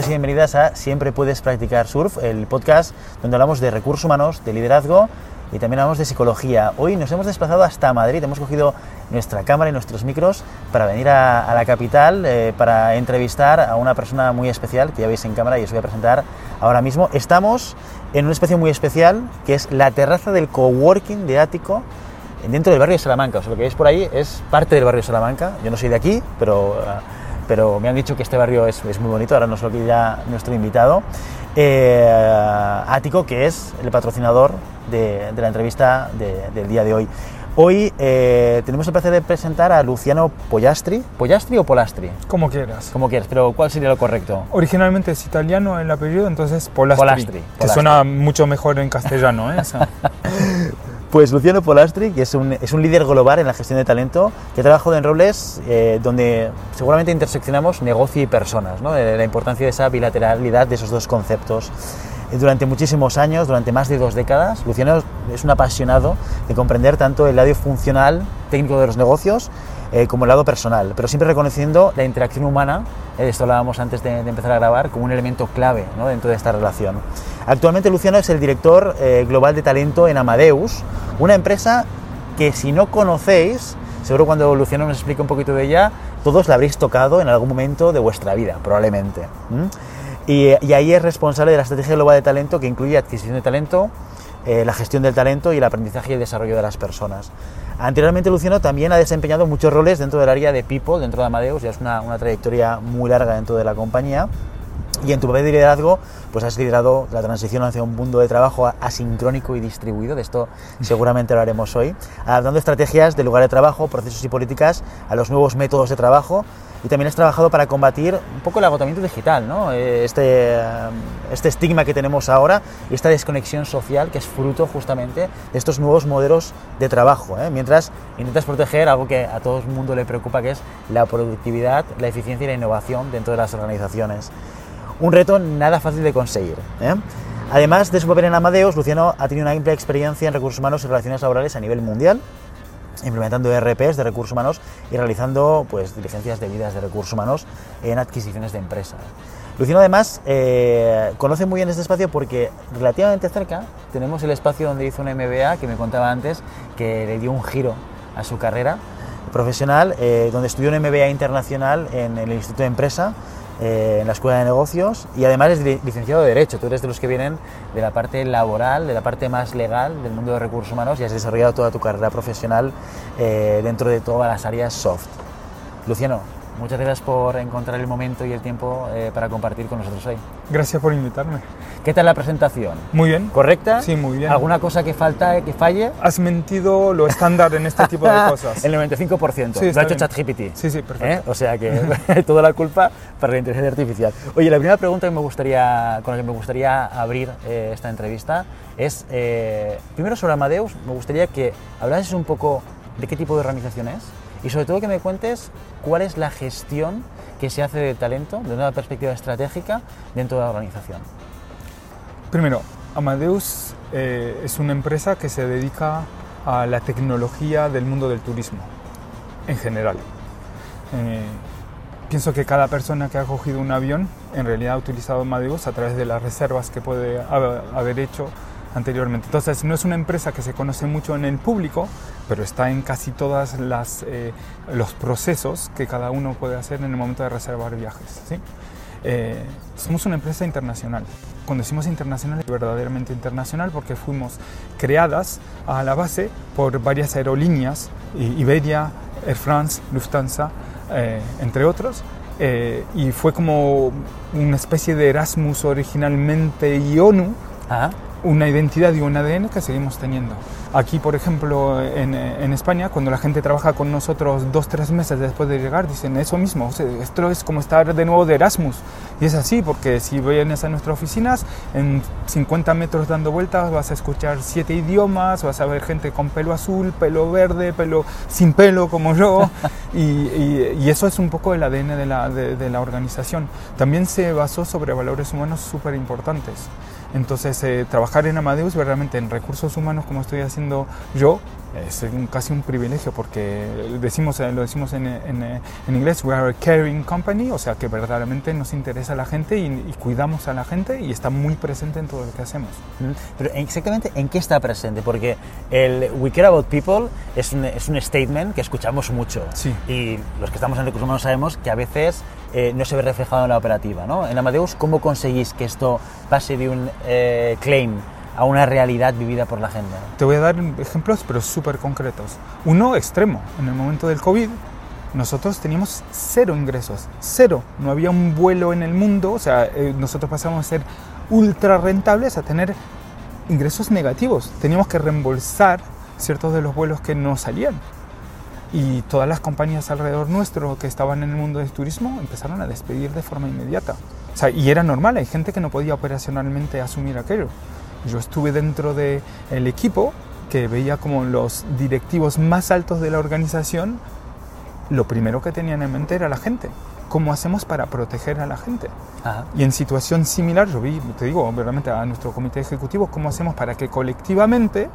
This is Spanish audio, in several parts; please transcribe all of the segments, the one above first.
bienvenidos y bienvenidas a Siempre puedes practicar surf, el podcast donde hablamos de recursos humanos, de liderazgo y también hablamos de psicología. Hoy nos hemos desplazado hasta Madrid, hemos cogido nuestra cámara y nuestros micros para venir a, la capital eh, para entrevistar a una persona muy especial que ya veis en cámara y os voy a presentar ahora mismo. Estamos en un espacio muy especial que es la terraza del coworking de Ático dentro del barrio de Salamanca. O sea, lo que veis por ahí es parte del barrio de Salamanca. Yo no soy de aquí, pero, pero me han dicho que este barrio es, es muy bonito. Ahora nos lo ya nuestro invitado. Eh, Ático, que es el patrocinador de, la entrevista del día de hoy. Hoy eh, tenemos el placer de presentar a Luciano Pollastri. ¿Pollastri o Polastri? Como quieras. Como quieras, pero ¿cuál sería lo correcto? Originalmente es italiano el apellido, entonces Polastri. Polastri. Que suena mucho mejor en castellano, ¿eh? Pues Luciano Polastri, que es un, es un, líder global en la gestión de talento, que trabajado en roles eh, donde seguramente interseccionamos negocio y personas, ¿no? la importancia de esa bilateralidad de esos dos conceptos durante muchísimos años, durante más de dos décadas. Luciano es un apasionado de comprender tanto el lado funcional, técnico de los negocios, eh, como el lado personal, pero siempre reconociendo la interacción humana, eh, esto hablábamos antes de, empezar a grabar, como un elemento clave dentro de esta relación. Actualmente Luciano es el director eh, global de talento en Amadeus, una empresa que si no conocéis, seguro cuando Luciano nos explique un poquito de ella, todos la habréis tocado en algún momento de vuestra vida, probablemente. Y, ahí es responsable de la estrategia global de talento que incluye adquisición de talento, eh, la gestión del talento y el aprendizaje y el desarrollo de las personas. Anteriormente Luciano también ha desempeñado muchos roles dentro del área de People, dentro de Amadeus, ya es una, una trayectoria muy larga dentro de la compañía. Y en tu papel de liderazgo, pues has liderado la transición hacia un mundo de trabajo asincrónico y distribuido, de esto seguramente lo haremos hoy, adaptando estrategias de lugar de trabajo, procesos y políticas a los nuevos métodos de trabajo y también has trabajado para combatir un poco el agotamiento digital, ¿no? Eh, este, eh, este estigma que tenemos ahora y esta desconexión social que es fruto justamente de estos nuevos modelos de trabajo, ¿eh? mientras intentas proteger algo que a todo el mundo le preocupa, que es la productividad, la eficiencia y la innovación dentro de las organizaciones. Un reto nada fácil de conseguir. Además de su papel en Amadeus, Luciano ha tenido una amplia experiencia en recursos humanos y relaciones laborales a nivel mundial, implementando ERPs de recursos humanos y realizando pues, diligencias debidas de recursos humanos en adquisiciones de empresas. Luciano además eh, conoce muy bien este espacio porque relativamente cerca tenemos el espacio donde hizo una MBA que me contaba antes que le dio un giro a su carrera profesional, eh, donde estudió un MBA internacional en el Instituto de Empresa eh, en la Escuela de Negocios y además es licenciado de Derecho. Tú eres de los que vienen de la parte laboral, de la parte más legal del mundo de recursos humanos y has desarrollado toda tu carrera profesional eh, dentro de todas las áreas soft. Luciano, Muchas gracias por encontrar el momento y el tiempo eh, para compartir con nosotros hoy. Gracias por invitarme. ¿Qué tal la presentación? Muy bien. ¿Correcta? Sí, muy bien. ¿Alguna cosa que falta, que falle? Has mentido lo estándar en este tipo de cosas. el 95%. Sí, lo ha hecho ChatGPT. Sí, sí, perfecto. ¿Eh? O sea que toda la culpa para la inteligencia artificial. Oye, la primera pregunta que me gustaría, con la que me gustaría abrir eh, esta entrevista es, primero sobre Amadeus, me gustaría que hablases un poco de qué tipo de organización es y sobre todo que me cuentes cuál es la gestión que se hace de talento desde una perspectiva estratégica dentro de la organización. Primero, Amadeus eh, es una empresa que se dedica a la tecnología del mundo del turismo en general. Eh, pienso que cada persona que ha cogido un avión en realidad ha utilizado Amadeus a través de las reservas que puede haber hecho anteriormente. Entonces no es una empresa que se conoce mucho en el público, pero está en casi todos eh, los procesos que cada uno puede hacer en el momento de reservar viajes. ¿sí? Eh, somos una empresa internacional. Cuando decimos internacional, verdaderamente internacional porque fuimos creadas a la base por varias aerolíneas, Iberia, Air France, Lufthansa, eh, entre otros, y fue como una especie de Erasmus originalmente y ONU, una identidad y un ADN que seguimos teniendo. Aquí, por ejemplo, en, en, España, cuando la gente trabaja con nosotros dos, tres meses después de llegar, dicen eso mismo, esto es como estar de nuevo de Erasmus. Y es así, porque si vienes a nuestras oficinas, en 50 metros dando vueltas vas a escuchar siete idiomas, vas a ver gente con pelo azul, pelo verde, pelo sin pelo como yo, y, y, eso es un poco el ADN de la, de, de la organización. También se basó sobre valores humanos súper importantes. Entonces, eh, trabajar en Amadeus, realmente en recursos humanos, como estoy haciendo yo, es casi un privilegio porque decimos, eh, lo decimos en, en, en inglés, we are a caring company, o sea que verdaderamente nos interesa a la gente y, y cuidamos a la gente y está muy presente en todo lo que hacemos. Pero exactamente en qué está presente, porque el We Care About People es un, es un statement que escuchamos mucho. Sí. Y los que estamos en recursos humanos sabemos que a veces eh, no se ve reflejado en la operativa. ¿no? En Amadeus, ¿cómo conseguís que esto pase de un eh, claim a una realidad vivida por la gente? Te voy a dar ejemplos, pero súper concretos. Uno extremo, en el momento del COVID, nosotros teníamos cero ingresos, cero. No había un vuelo en el mundo, o sea, eh, nosotros pasamos a ser ultra rentables a tener ingresos negativos. Teníamos que reembolsar ciertos de los vuelos que no salían. Y todas las compañías alrededor nuestro que estaban en el mundo del turismo empezaron a despedir de forma inmediata. O sea, y era normal, hay gente que no podía operacionalmente asumir aquello. Yo estuve dentro del equipo que veía como los directivos más altos de la organización, lo primero que tenían en mente era la gente. ¿Cómo hacemos para proteger a la gente? Ajá. Y en situación similar, yo vi, te digo, realmente a nuestro comité ejecutivo, cómo hacemos para que colectivamente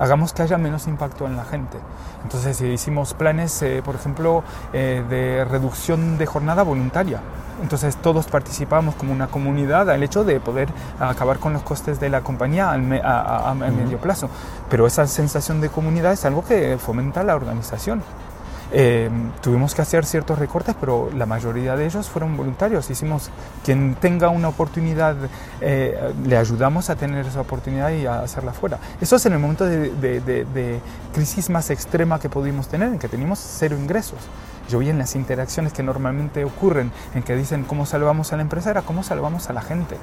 hagamos que haya menos impacto en la gente. Entonces eh, hicimos planes, eh, por ejemplo, eh, de reducción de jornada voluntaria. Entonces todos participamos como una comunidad al hecho de poder acabar con los costes de la compañía al me- a, a- a medio plazo. Pero esa sensación de comunidad es algo que fomenta la organización. Eh, tuvimos que hacer ciertos recortes, pero la mayoría de ellos fueron voluntarios. Hicimos, quien tenga una oportunidad, eh, le ayudamos a tener esa oportunidad y a hacerla fuera. Eso es en el momento de, de- de- de crisis más extrema que pudimos tener, en que teníamos cero ingresos. Yo vi en las interacciones que normalmente ocurren, en que dicen cómo salvamos a la empresa, era cómo salvamos a la gente.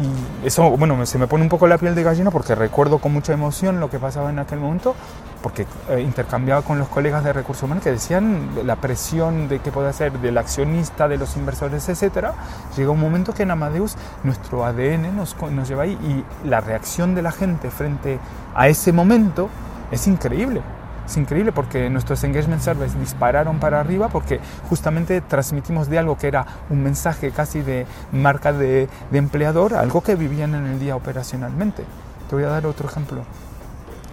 Y eso, bueno, se me pone un poco la piel de gallina porque recuerdo con mucha emoción lo que pasaba en aquel momento, porque eh, intercambiaba con los colegas de recursos humanos que decían la presión de que puede hacer del accionista, de los inversores, etcétera. Llega un momento que en Amadeus nuestro ADN nos, nos lleva ahí y la reacción de la gente frente a ese momento es increíble. Es increíble porque nuestros engagement surveys dispararon para arriba porque justamente transmitimos de algo que era un mensaje casi de marca de, de empleador, algo que vivían en el día operacionalmente. Te voy a dar otro ejemplo.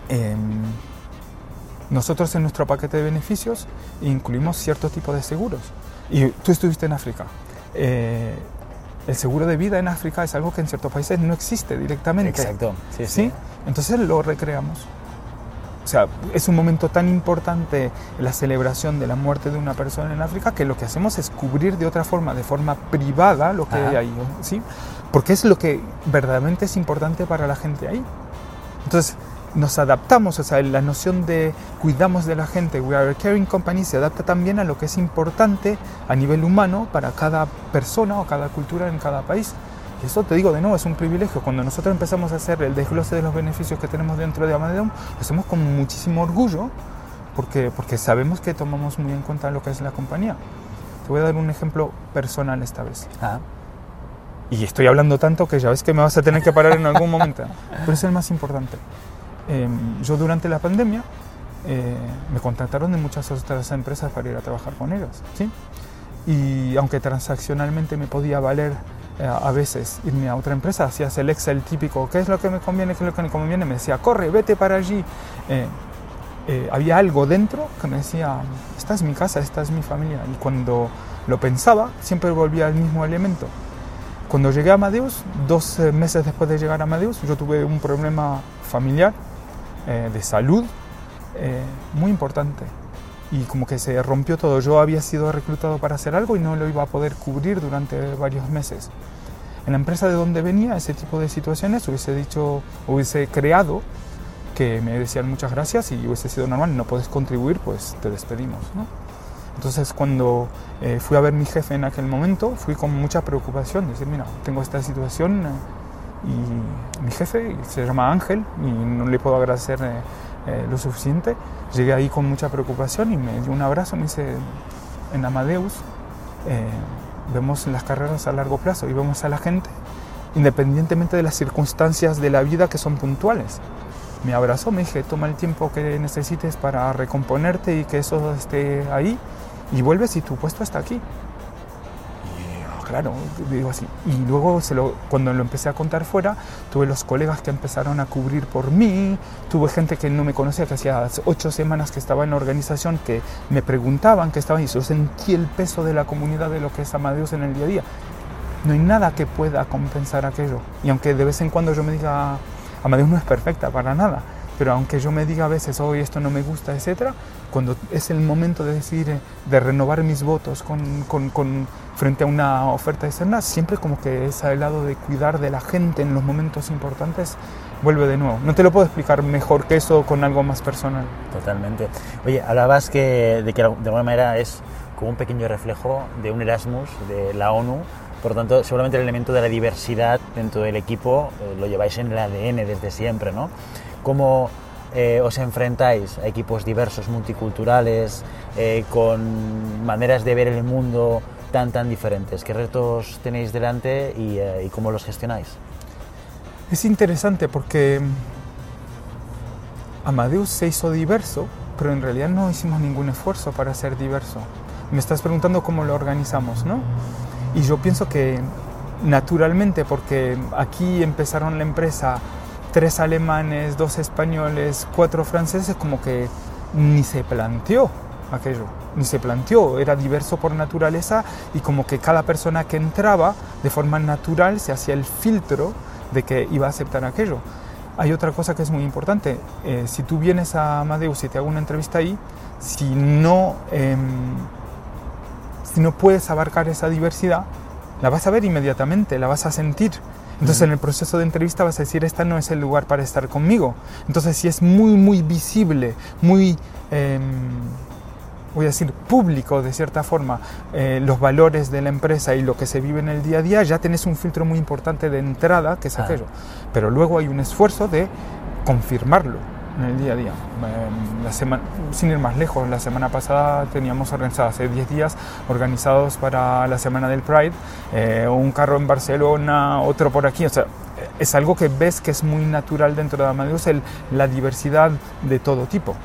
Em, nosotros en nuestro paquete de beneficios incluimos cierto tipo de seguros. Y tú estuviste en África. Eh, el seguro de vida en África es algo que en ciertos países no existe directamente. Exacto. Sí, sí. ¿Sí? Entonces lo recreamos. O sea, es un momento tan importante la celebración de la muerte de una persona en África que lo que hacemos es cubrir de otra forma, de forma privada, lo que Ajá. hay ahí, ¿sí? Porque es lo que verdaderamente es importante para la gente ahí. Entonces, nos adaptamos, o sea, la noción de cuidamos de la gente, we are a caring company, se adapta también a lo que es importante a nivel humano para cada persona o cada cultura en cada país. Y eso te digo de nuevo, es un privilegio. Cuando nosotros empezamos a hacer el desglose de los beneficios que tenemos dentro de Amadeum, lo hacemos con muchísimo orgullo porque, porque sabemos que tomamos muy en cuenta lo que es la compañía. Te voy a dar un ejemplo personal esta vez. Ah, Y estoy hablando tanto que ya ves que me vas a tener que parar en algún momento. Pero es el más importante. Eh, yo durante la pandemia eh, me contactaron de muchas otras empresas para ir a trabajar con ellos. ¿sí? Y aunque transaccionalmente me podía valer a veces irme a otra empresa, hacías el Excel típico, ¿qué es lo que me conviene? ¿Qué es lo que me conviene? Me decía, corre, vete para allí. Eh, eh, había algo dentro que me decía, esta es mi casa, esta es mi familia. Y cuando lo pensaba, siempre volvía al mismo elemento. Cuando llegué a Amadeus, dos eh, meses después de llegar a Amadeus, yo tuve un problema familiar, eh, de salud, eh, muy importante. Y como que se rompió todo. Yo había sido reclutado para hacer algo y no lo iba a poder cubrir durante varios meses. En la empresa de donde venía, ese tipo de situaciones, hubiese dicho, hubiese creado que me decían muchas gracias y hubiese sido normal, no puedes contribuir, pues te despedimos. ¿no? Entonces cuando eh, fui a ver mi jefe en aquel momento, fui con mucha preocupación, decir, mira, tengo esta situación eh, y mi jefe se llama Ángel y no le puedo agradecer eh, eh, lo suficiente. Llegué ahí con mucha preocupación y me dio un abrazo, me dice, en Amadeus eh, vemos las carreras a largo plazo y vemos a la gente independientemente de las circunstancias de la vida que son puntuales. Me abrazó, me dije, toma el tiempo que necesites para recomponerte y que eso esté ahí y vuelves y tu puesto está aquí. Claro, digo así. Y luego se lo, cuando lo empecé a contar fuera, tuve los colegas que empezaron a cubrir por mí, tuve gente que no me conocía, que hacía ocho semanas que estaba en la organización, que me preguntaban que estaba y yo sentí el peso de la comunidad de lo que es Amadeus en el día a día. No hay nada que pueda compensar aquello. Y aunque de vez en cuando yo me diga, Amadeus no es perfecta para nada, pero aunque yo me diga a veces, hoy esto no me gusta, etcétera, cuando es el momento de decir, eh, de renovar mis votos con, con, con, frente a una oferta externa, siempre como que ese lado de cuidar de la gente en los momentos importantes vuelve de nuevo. No te lo puedo explicar mejor que eso con algo más personal. Totalmente. Oye, hablabas que, de que de alguna manera es como un pequeño reflejo de un Erasmus, de la ONU, por lo tanto, seguramente el elemento de la diversidad dentro del equipo eh, lo lleváis en el ADN desde siempre, ¿no? ¿Cómo eh, os enfrentáis a equipos diversos, multiculturales, eh, con maneras de ver el mundo tan, tan diferentes? ¿Qué retos tenéis delante y, eh, y cómo los gestionáis? Es interesante porque Amadeus se hizo diverso, pero en realidad no hicimos ningún esfuerzo para ser diverso. Me estás preguntando cómo lo organizamos, ¿no? Y yo pienso que naturalmente, porque aquí empezaron la empresa tres alemanes, dos españoles, cuatro franceses, como que ni se planteó aquello, ni se planteó, era diverso por naturaleza y como que cada persona que entraba de forma natural se hacía el filtro de que iba a aceptar aquello. Hay otra cosa que es muy importante, eh, si tú vienes a Amadeus y te hago una entrevista ahí, si no, eh, si no puedes abarcar esa diversidad, la vas a ver inmediatamente, la vas a sentir. Entonces en el proceso de entrevista vas a decir, esta no es el lugar para estar conmigo. Entonces si es muy, muy visible, muy, eh, voy a decir, público de cierta forma, eh, los valores de la empresa y lo que se vive en el día a día, ya tenés un filtro muy importante de entrada, que es Ah. aquello. Pero luego hay un esfuerzo de confirmarlo en el día a día. Eh, La semana, sin ir más lejos, la semana pasada teníamos organizado, hace 10 días, organizados para la Semana del Pride, eh, un carro en Barcelona, otro por aquí, o sea, es algo que ves que es muy natural dentro de Amadeus, el, la diversidad de todo tipo.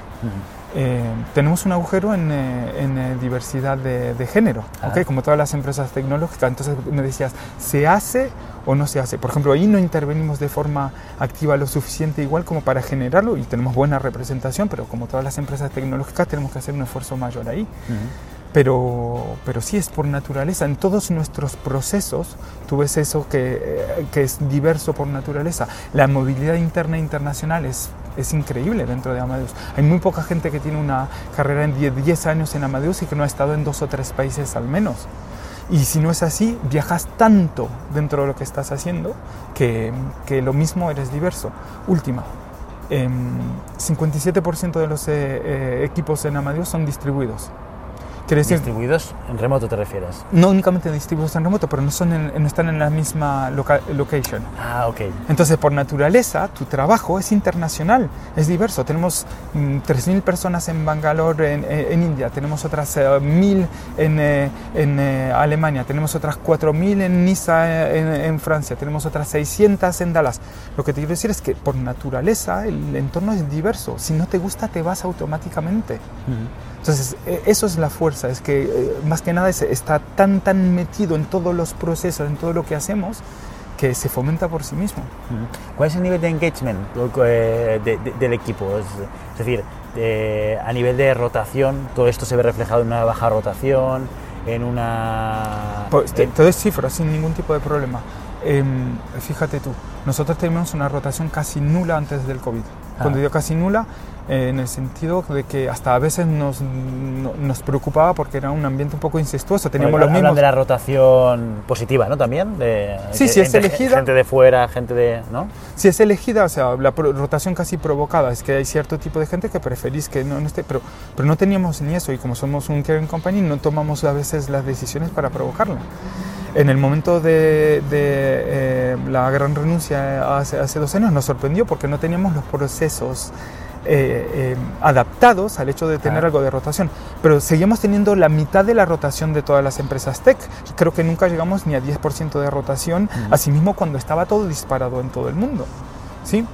Eh, tenemos un agujero en, eh, en, eh, diversidad de, de género, Ah. ¿ok? como todas las empresas tecnológicas. Entonces me decías, ¿se hace o no se hace? Por ejemplo, ahí no intervenimos de forma activa lo suficiente igual como para generarlo y tenemos buena representación, pero como todas las empresas tecnológicas tenemos que hacer un esfuerzo mayor ahí. Pero, pero sí es por naturaleza. En todos nuestros procesos tú ves eso que, eh, que es diverso por naturaleza. La movilidad interna e internacional es, es increíble dentro de Amadeus. Hay muy poca gente que tiene una carrera en 10, 10 años en Amadeus y que no ha estado en dos o tres países al menos. Y si no es así, viajas tanto dentro de lo que estás haciendo que, que lo mismo eres diverso. Última, em, 57% de los eh, eh, equipos en Amadeus son distribuidos. Decir, Distribuidos en remoto te refieres. no únicamente distribuidos en remoto, pero no, son en- no están en la misma loca- location. Ah, ok. Entonces, por naturaleza, tu trabajo es internacional, es diverso. Tenemos mm, 3.000 personas en Bangalore, en, en India, tenemos otras eh, 1.000 en, eh, en eh, Alemania, tenemos otras 4.000 en Niza, eh, en, en Francia, tenemos otras 600 en Dallas. Lo que te quiero decir es que por naturaleza el entorno es diverso. Si no te gusta, te vas automáticamente. Entonces, eh, eso es la fuerza, es que eh, más que nada es- está tan, tan metido en todos los procesos, en todo lo que hacemos, que se fomenta por sí mismo. ¿Cuál es el nivel de engagement eh, de- de- del equipo? Es, es decir, eh, a nivel de rotación, todo esto se ve reflejado en una baja rotación, en una... Pues en- te doy cifras sin ningún tipo de problema. Em, fíjate tú, nosotros tenemos una rotación casi nula antes del COVID. Cuando Ah. digo casi nula, eh, en el sentido de que hasta a veces nos, no- nos preocupaba porque era un ambiente un poco incestuoso. Teníamos Bueno, los hablan mismos... de la rotación positiva, ¿no? También. De, Sí, sí, es elegida. Gente de fuera, gente de... ¿no? Si es elegida, o sea, la rotación casi provocada, es que hay cierto tipo de gente que preferís que no, no esté, pero, pero no teníamos ni eso y como somos un caring company no tomamos a veces las decisiones para provocarla. En el momento de, de, eh, la gran renuncia hace, hace dos años nos sorprendió porque no teníamos los procesos eh, eh, adaptados al hecho de tener Ah. algo de rotación, pero seguimos teniendo la mitad de la rotación de todas las empresas tech. Creo que nunca llegamos ni a 10% de rotación, asimismo cuando estaba todo disparado en todo el mundo. ¿sí?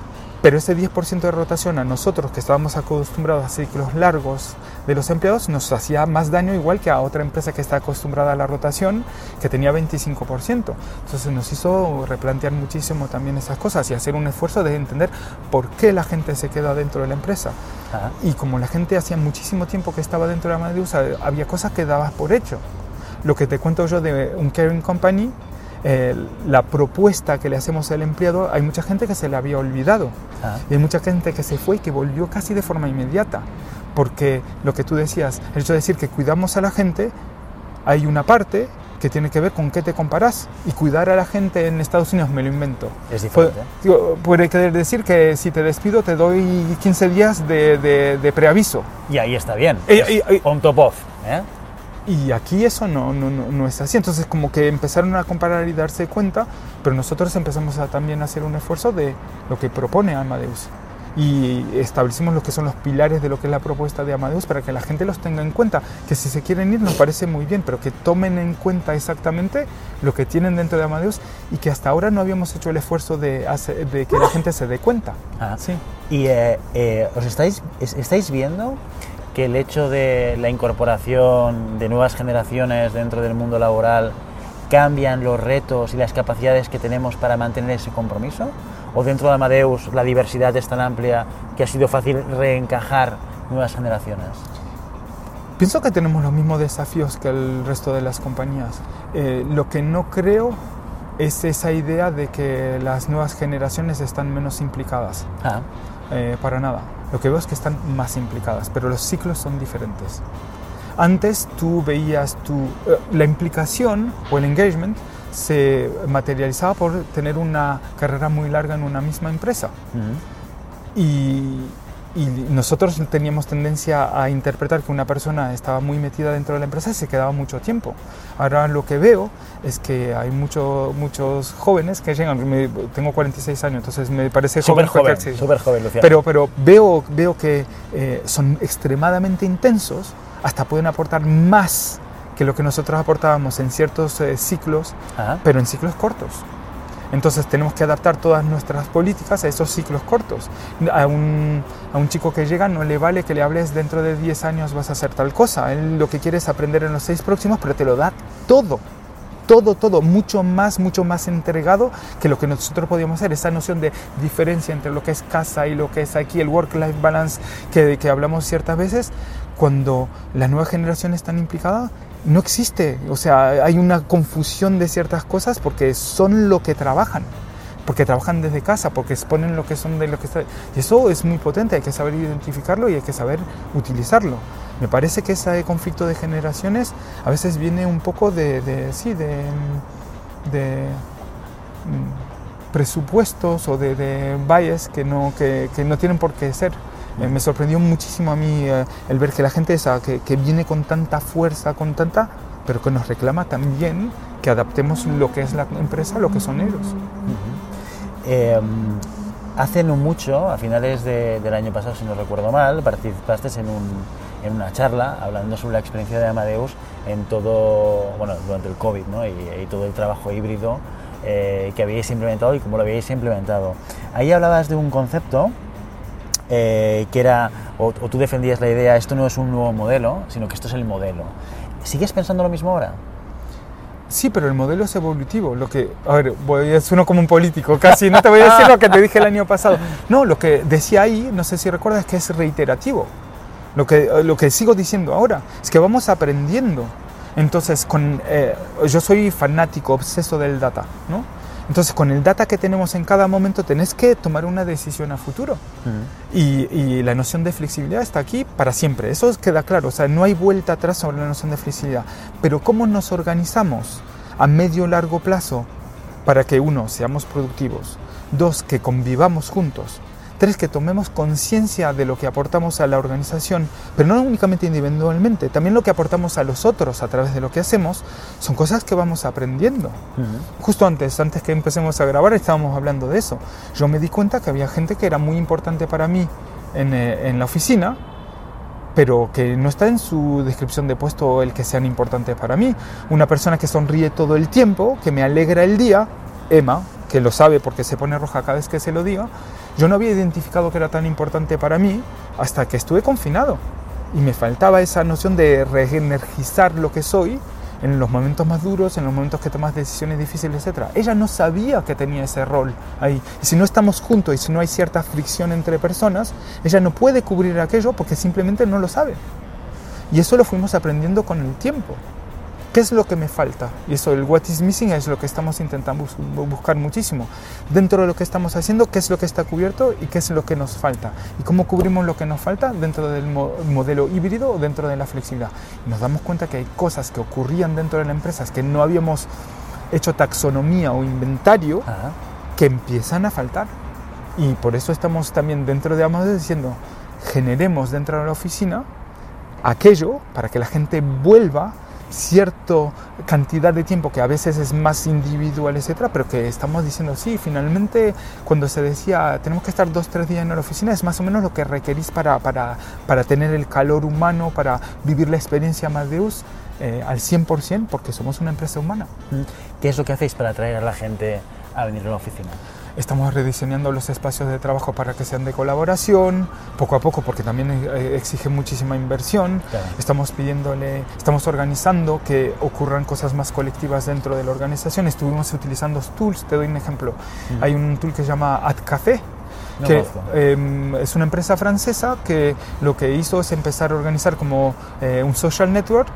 Pero ese 10% de rotación a nosotros que estábamos acostumbrados a ciclos largos de los empleados nos hacía más daño igual que a otra empresa que está acostumbrada a la rotación que tenía 25%. Entonces nos hizo replantear muchísimo también esas cosas y hacer un esfuerzo de entender por qué la gente se queda dentro de la empresa. Ajá. Y como la gente hacía muchísimo tiempo que estaba dentro de Amadeus, había cosas que dabas por hecho. Lo que te cuento yo de un caring company, eh, la propuesta que le hacemos al empleado, hay mucha gente que se le había olvidado. Ah. Y hay mucha gente que se fue y que volvió casi de forma inmediata. Porque lo que tú decías, el hecho de decir que cuidamos a la gente, hay una parte que tiene que ver con qué te comparas. Y cuidar a la gente en Estados Unidos, me lo invento. Es Puede, diferente. puede querer decir que si te despido te doy 15 días de, de- de preaviso. Y ahí está bien. Eh, Es on top of. ¿eh? Y aquí eso no, no, no, no es así. Entonces como que empezaron a comparar y darse cuenta, pero nosotros empezamos a también hacer un esfuerzo de lo que propone Amadeus. Y establecimos lo que son los pilares de lo que es la propuesta de Amadeus para que la gente los tenga en cuenta. Que si se quieren ir nos parece muy bien, pero que tomen en cuenta exactamente lo que tienen dentro de Amadeus y que hasta ahora no habíamos hecho el esfuerzo de, hacer- de que la gente se dé cuenta. Ah. Sí. Y eh, eh, os estáis, es- estáis viendo que el hecho de la incorporación de nuevas generaciones dentro del mundo laboral cambian los retos y las capacidades que tenemos para mantener ese compromiso? ¿O dentro de Amadeus la diversidad es tan amplia que ha sido fácil reencajar nuevas generaciones? Pienso que tenemos los mismos desafíos que el resto de las compañías. Eh, lo que no creo es esa idea de que las nuevas generaciones están menos implicadas. Ah, Eh, para nada. Lo que veo es que están más implicadas, pero los ciclos son diferentes. Antes tú veías tu, eh, la implicación o el engagement se materializaba por tener una carrera muy larga en una misma empresa. ujú. Y, y nosotros teníamos tendencia a interpretar que una persona estaba muy metida dentro de la empresa y se quedaba mucho tiempo. Ahora lo que veo es que hay mucho, muchos jóvenes que llegan, me- tengo 46 años, entonces me parece Súper joven. joven, sí. súper joven, Luciano. pero, pero veo, veo que eh, son extremadamente intensos, hasta pueden aportar más que lo que nosotros aportábamos en ciertos eh, ciclos, Ah, pero en ciclos cortos. Entonces tenemos que adaptar todas nuestras políticas a esos ciclos cortos. A un, a un chico que llega no le vale que le hables dentro de 10 años vas a hacer tal cosa. Él lo que quiere es aprender en los 6 próximos, pero te lo da todo. Todo, todo, mucho más, mucho más entregado que lo que nosotros podíamos hacer. Esa noción de diferencia entre lo que es casa y lo que es aquí, el work-life balance que, que hablamos ciertas veces, cuando la nueva generación está implicada, no existe. O sea, hay una confusión de ciertas cosas porque son lo que trabajan. Porque trabajan desde casa, porque exponen lo que son de lo que está. Y eso es muy potente, hay que saber identificarlo y hay que saber utilizarlo. Me parece que ese conflicto de generaciones a veces viene un poco de, de- sí, de, de mm, presupuestos o de, de bias que no, que, que no tienen por qué ser. Eh, me sorprendió muchísimo a mí eh, el ver que la gente esa que, que viene con tanta fuerza, con tanta, pero que nos reclama también que adaptemos lo que es la empresa a lo que son ellos. Eh, hace no mucho, a finales de- del año pasado, si no recuerdo mal, participaste en, un- en una charla hablando sobre la experiencia de Amadeus en todo, bueno, durante el COVID ¿no? y, y todo el trabajo híbrido eh, que habíais implementado y cómo lo habíais implementado. Ahí hablabas de un concepto eh, que era, o, o tú defendías la idea, esto no es un nuevo modelo, sino que esto es el modelo. ¿Sigues pensando lo mismo ahora? Sí, pero el modelo es evolutivo. Lo que, a ver, voy, a- sueno como un político casi. No te voy a decir lo que te dije el año pasado. No, lo que decía ahí, no sé si recuerdas, es que es reiterativo. Lo que, lo que sigo diciendo ahora es que vamos aprendiendo. Entonces, con, eh, yo soy fanático, obseso del data, ¿no? Entonces, con el data que tenemos en cada momento, tenés que tomar una decisión a futuro. Y, y la noción de flexibilidad está aquí para siempre, eso queda claro, o sea, no hay vuelta atrás sobre la noción de flexibilidad. Pero ¿cómo nos organizamos a medio largo plazo para que uno, seamos productivos, dos, que convivamos juntos, tres, que tomemos conciencia de lo que aportamos a la organización, pero no únicamente individualmente, también lo que aportamos a los otros a través de lo que hacemos, son cosas que vamos aprendiendo. Justo antes, antes que empecemos a grabar, estábamos hablando de eso. Yo me di cuenta que había gente que era muy importante para mí en, eh, en la oficina, pero que no está en su descripción de puesto el que sean importantes para mí. Una persona que sonríe todo el tiempo, que me alegra el día, Emma, que lo sabe porque se pone roja cada vez que se lo diga, yo no había identificado que era tan importante para mí hasta que estuve confinado y me faltaba esa noción de reenergizar lo que soy en los momentos más duros, en los momentos que tomas decisiones difíciles, etc. Ella no sabía que tenía ese rol ahí. Y si no estamos juntos y si no hay cierta fricción entre personas, ella no puede cubrir aquello porque simplemente no lo sabe. Y eso lo fuimos aprendiendo con el tiempo. ¿Qué es lo que me falta? Y eso, el what is missing es lo que estamos intentando buscar muchísimo. Dentro de lo que estamos haciendo, ¿qué es lo que está cubierto y qué es lo que nos falta? ¿Y cómo cubrimos lo que nos falta dentro del modelo híbrido o dentro de la flexibilidad? Y nos damos cuenta que hay cosas que ocurrían dentro de la empresa que no habíamos hecho taxonomía o inventario que empiezan a faltar. Y por eso estamos también dentro de Amazon diciendo, generemos dentro de la oficina aquello para que la gente vuelva cierta cantidad de tiempo que a veces es más individual, etcétera, pero que estamos diciendo, sí, finalmente cuando se decía tenemos que estar dos, tres días en la oficina, es más o menos lo que requerís para, para, para tener el calor humano, para vivir la experiencia Amadeus eh, al 100%, porque somos una empresa humana. ¿Qué es lo que hacéis para atraer a la gente a venir a la oficina? Estamos rediseñando los espacios de trabajo para que sean de colaboración, poco a poco, porque también eh, exige muchísima inversión. Estamos pidiéndole, estamos organizando que ocurran cosas más colectivas dentro de la organización. Estuvimos utilizando tools, te doy un ejemplo. Hay un tool que se llama AdCafé, que em, es una empresa francesa que lo que hizo es empezar a organizar como eh, un social network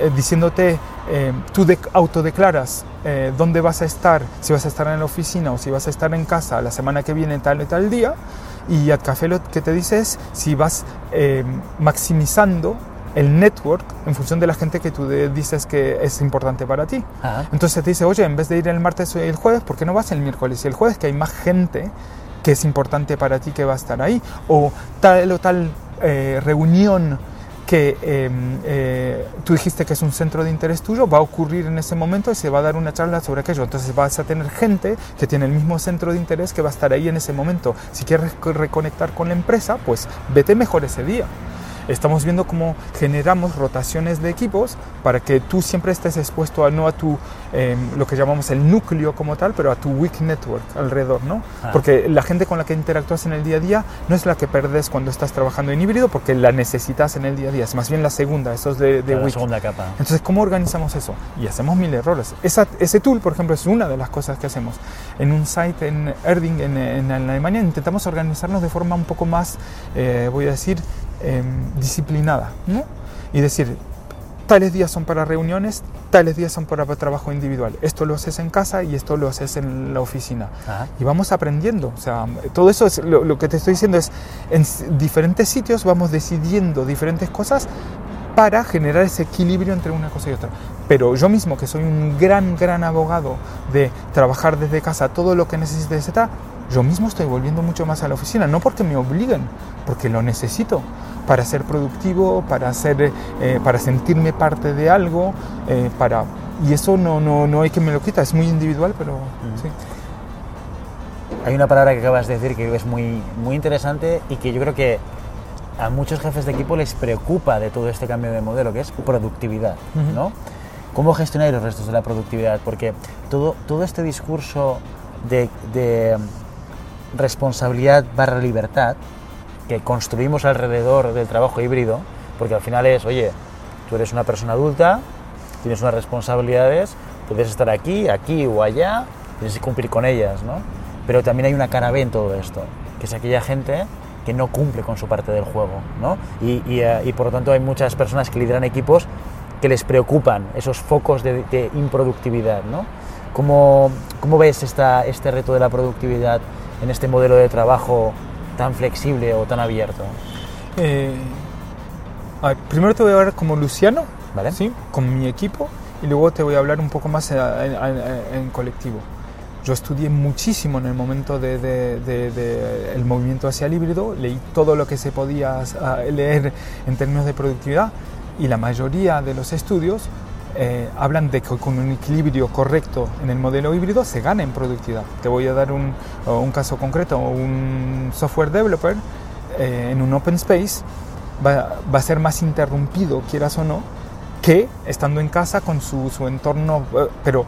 eh, diciéndote, em, tú de, autodeclaras eh, dónde vas a estar, si vas a estar en la oficina o si vas a estar en casa la semana que viene tal y tal día, y café lo que te dice es si vas em, maximizando el network en función de la gente que tú dices que es importante para ti. Entonces te dice, oye, en vez de ir el martes o el jueves, ¿por qué no vas el miércoles y el jueves? Que hay más gente que es importante para ti que va a estar ahí, o tal o tal eh, reunión que em, eh, tú dijiste que es un centro de interés tuyo, va a ocurrir en ese momento y se va a dar una charla sobre aquello. Entonces vas a tener gente que tiene el mismo centro de interés que va a estar ahí en ese momento. Si quieres reconectar con la empresa, pues vete mejor ese día estamos viendo cómo generamos rotaciones de equipos para que tú siempre estés expuesto a no a tu, em, lo que llamamos el núcleo como tal, pero a tu weak network alrededor, ¿no? Ah. Porque la gente con la que interactúas en el día a día no es la que perdes cuando estás trabajando en híbrido, porque la necesitas en el día a día, es más bien la segunda, eso es de, de La segunda capa. Entonces, ¿cómo organizamos eso? Y hacemos mil errores. Esa, ese tool, por ejemplo, es una de las cosas que hacemos. En un site en Erding, en, en Alemania, intentamos organizarnos de forma un poco más, eh, voy a decir, Em, disciplinada, ¿no? Y decir, tales días son para reuniones, tales días son para trabajo individual. Esto lo haces en casa y esto lo haces en la oficina. Y vamos aprendiendo. O sea, todo eso es lo, que te estoy diciendo es en diferentes sitios vamos decidiendo diferentes cosas para generar ese equilibrio entre una cosa y otra. Pero yo mismo, que soy un gran, gran abogado de trabajar desde casa todo lo que necesite, etc., yo mismo estoy volviendo mucho más a la oficina, no porque me obliguen, porque lo necesito para ser productivo, para, hacer, eh, para sentirme parte de algo, eh, para, y eso no, no, no hay que me lo quita, es muy individual, pero sí. Hay una palabra que acabas de decir que es muy, muy interesante y que yo creo que a muchos jefes de equipo les preocupa de todo este cambio de modelo, que es productividad, ¿no? ¿Cómo gestionar los restos de la productividad? Porque todo, todo este discurso de, de responsabilidad barra libertad que construimos alrededor del trabajo híbrido, porque al final es, oye, tú eres una persona adulta, tienes unas responsabilidades, puedes estar aquí, aquí o allá, tienes que cumplir con ellas, ¿no? Pero también hay una cara B en todo esto, que es aquella gente que no cumple con su parte del juego, ¿no? Y, y, eh, por lo tanto hay muchas personas que lideran equipos que les preocupan esos focos de, de improductividad, ¿no? ¿Cómo, ¿Cómo, ves esta, este reto de la productividad en este modelo de trabajo tan flexible o tan abierto? Eh, primero te voy a hablar como Luciano, ¿vale? ¿sí? con mi equipo, y luego te voy a hablar un poco más en, colectivo. Yo estudié muchísimo en el momento del de, el movimiento hacia el híbrido, leí todo lo que se podía leer en términos de productividad y la mayoría de los estudios eh, hablan de que con un equilibrio correcto en el modelo híbrido se gana en productividad. Te voy a dar un, un caso concreto. Un software developer eh, en un open space va, va, a ser más interrumpido, quieras o no, que estando en casa con su, su entorno, eh, pero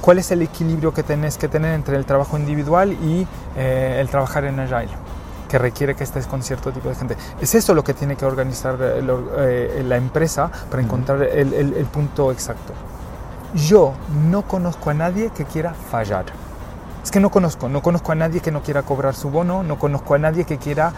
cuál es el equilibrio que tenés que tener entre el trabajo individual y el trabajar en Agile que requiere que estés con cierto tipo de gente. Es eso lo que tiene que organizar eh, eh, la empresa para encontrar el, el, punto exacto. Yo no conozco a nadie que quiera fallar. Es que no conozco, no conozco a nadie que no quiera cobrar su bono, no conozco a nadie que quiera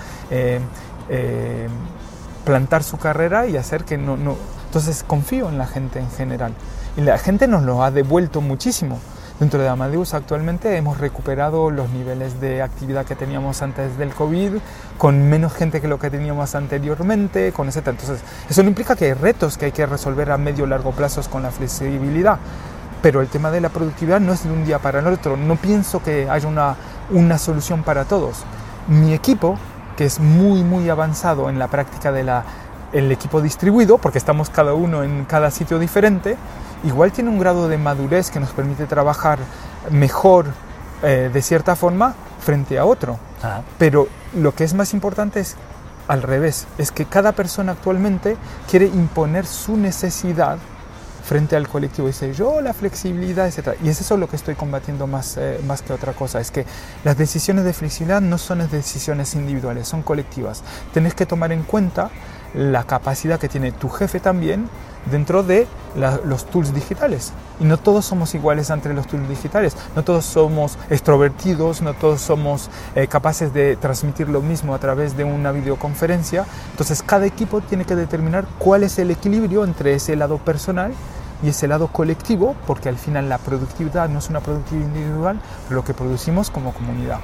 plantar su carrera y hacer que no, no... Entonces confío en la gente en general. Y la gente nos lo ha devuelto muchísimo. Dentro de Amadeus actualmente hemos recuperado los niveles de actividad que teníamos antes del COVID, con menos gente que lo que teníamos anteriormente, con etc. Entonces, eso no implica que hay retos que hay que resolver a medio o largo plazo con la flexibilidad. Pero el tema de la productividad no es de un día para el otro. No pienso que haya una, una solución para todos. Mi equipo, que es muy, muy avanzado en la práctica del el equipo distribuido, porque estamos cada uno en cada sitio diferente, igual tiene un grado de madurez que nos permite trabajar mejor eh, de cierta forma frente a otro. Ah. Pero lo que es más importante es al revés, es que cada persona actualmente quiere imponer su necesidad frente al colectivo. Dice yo la flexibilidad, etc. Y es eso lo que estoy combatiendo más, eh, más que otra cosa. Es que las decisiones de flexibilidad no son decisiones individuales, son colectivas. Tenés que tomar en cuenta la capacidad que tiene tu jefe también dentro de los tools digitales. Y no todos somos iguales entre los tools digitales, no todos somos extrovertidos, no todos somos eh, capaces de transmitir lo mismo a través de una videoconferencia. Entonces cada equipo tiene que determinar cuál es el equilibrio entre ese lado personal y ese lado colectivo, porque al final la productividad no es una productividad individual, lo que producimos como comunidad.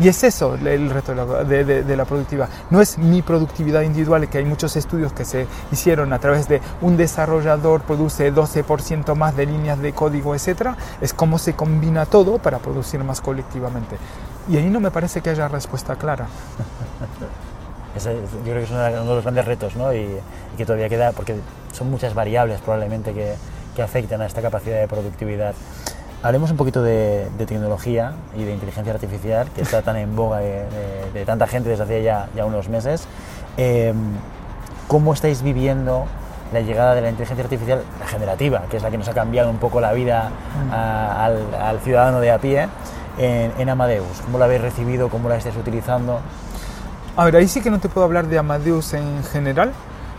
Y es eso el reto de la, productividad. No es mi productividad individual, que hay muchos estudios que se hicieron a través de un desarrollador produce 12% más de líneas de código, etc. Es cómo se combina todo para producir más colectivamente. Y ahí no me parece que haya respuesta clara. yo creo que es uno de los grandes retos ¿no? y, que todavía queda, porque son muchas variables probablemente que, que afectan a esta capacidad de productividad. Hablemos un poquito de, tecnología y de inteligencia artificial, que está tan en boga de, tanta gente desde hace ya, ya unos meses. Em, ¿Cómo estáis viviendo la llegada de la inteligencia artificial generativa, que es la que nos ha cambiado un poco la vida mm. al, ciudadano de a pie, en, en, Amadeus? ¿Cómo la habéis recibido? ¿Cómo la estáis utilizando? A ver, ahí sí que no te puedo hablar de Amadeus en general,